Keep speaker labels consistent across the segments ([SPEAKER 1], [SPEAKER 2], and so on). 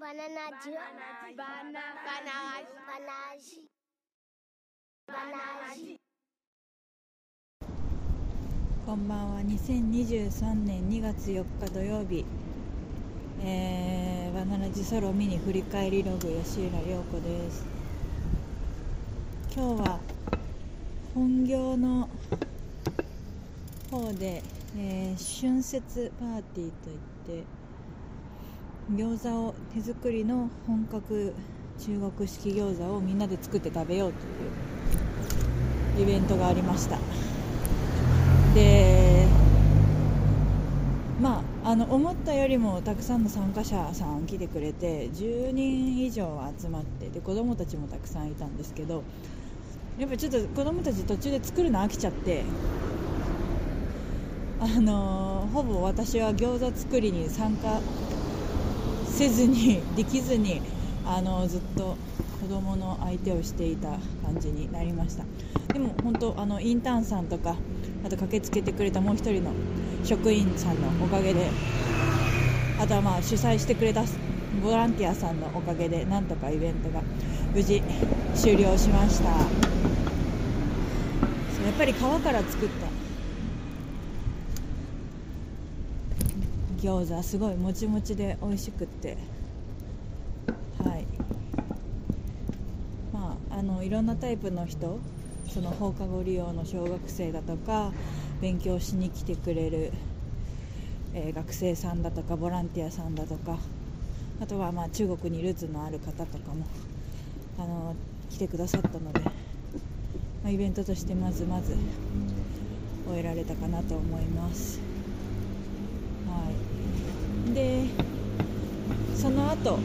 [SPEAKER 1] バナナジュバナナバナジバナジ
[SPEAKER 2] こんばんは2023年2月4日土曜日えー、バナナジソロミニ振り返りログ吉浦涼子です今日は本業の方で、えー、春節パーティーといって餃子を手作りの本格中国式餃子をみんなで作って食べようというイベントがありました。でまああの思ったよりもたくさんの参加者さん来てくれて10人以上集まってで子供たちもたくさんいたんですけどやっぱちょっと子供たち途中で作るの飽きちゃってあのほぼ私は餃子作りに参加せずにできずにあのずっと子供の相手をしていた感じになりました。でも本当あのインターンさんとかあと駆けつけてくれたもう一人の職員さんのおかげであとはまあ主催してくれたボランティアさんのおかげでなんとかイベントが無事終了しました。やっぱり皮から作った餃子すごいもちもちで美味しくってはいまああのいろんなタイプの人その放課後利用の小学生だとか勉強しに来てくれる、えー、学生さんだとかボランティアさんだとかあとはまあ中国にルーツのある方とかもあの来てくださったので、まあ、イベントとしてまずまず終えられたかなと思います。はい。でその後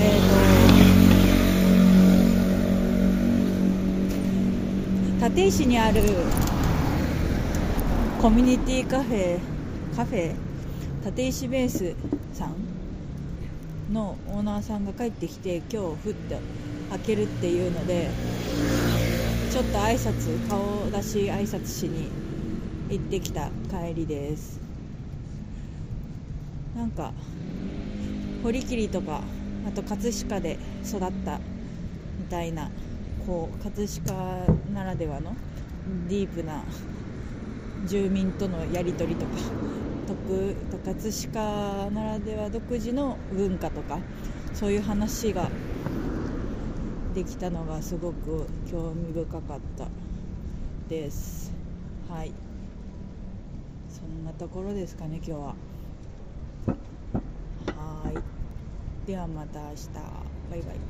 [SPEAKER 2] えー、と立石にあるコミュニティカフェカフェ立石ベースさんのオーナーさんが帰ってきて今日ふっと開けるっていうのでちょっと挨拶顔出し挨拶しに行ってきた帰りです。なんか堀切とかあと葛飾で育ったみたいなこう葛飾ならではのディープな住民とのやり取りとか特葛飾ならでは独自の文化とかそういう話ができたのがすごく興味深かったです。はい。んなところですかね今日は。はい。ではまた明日。バイバイ。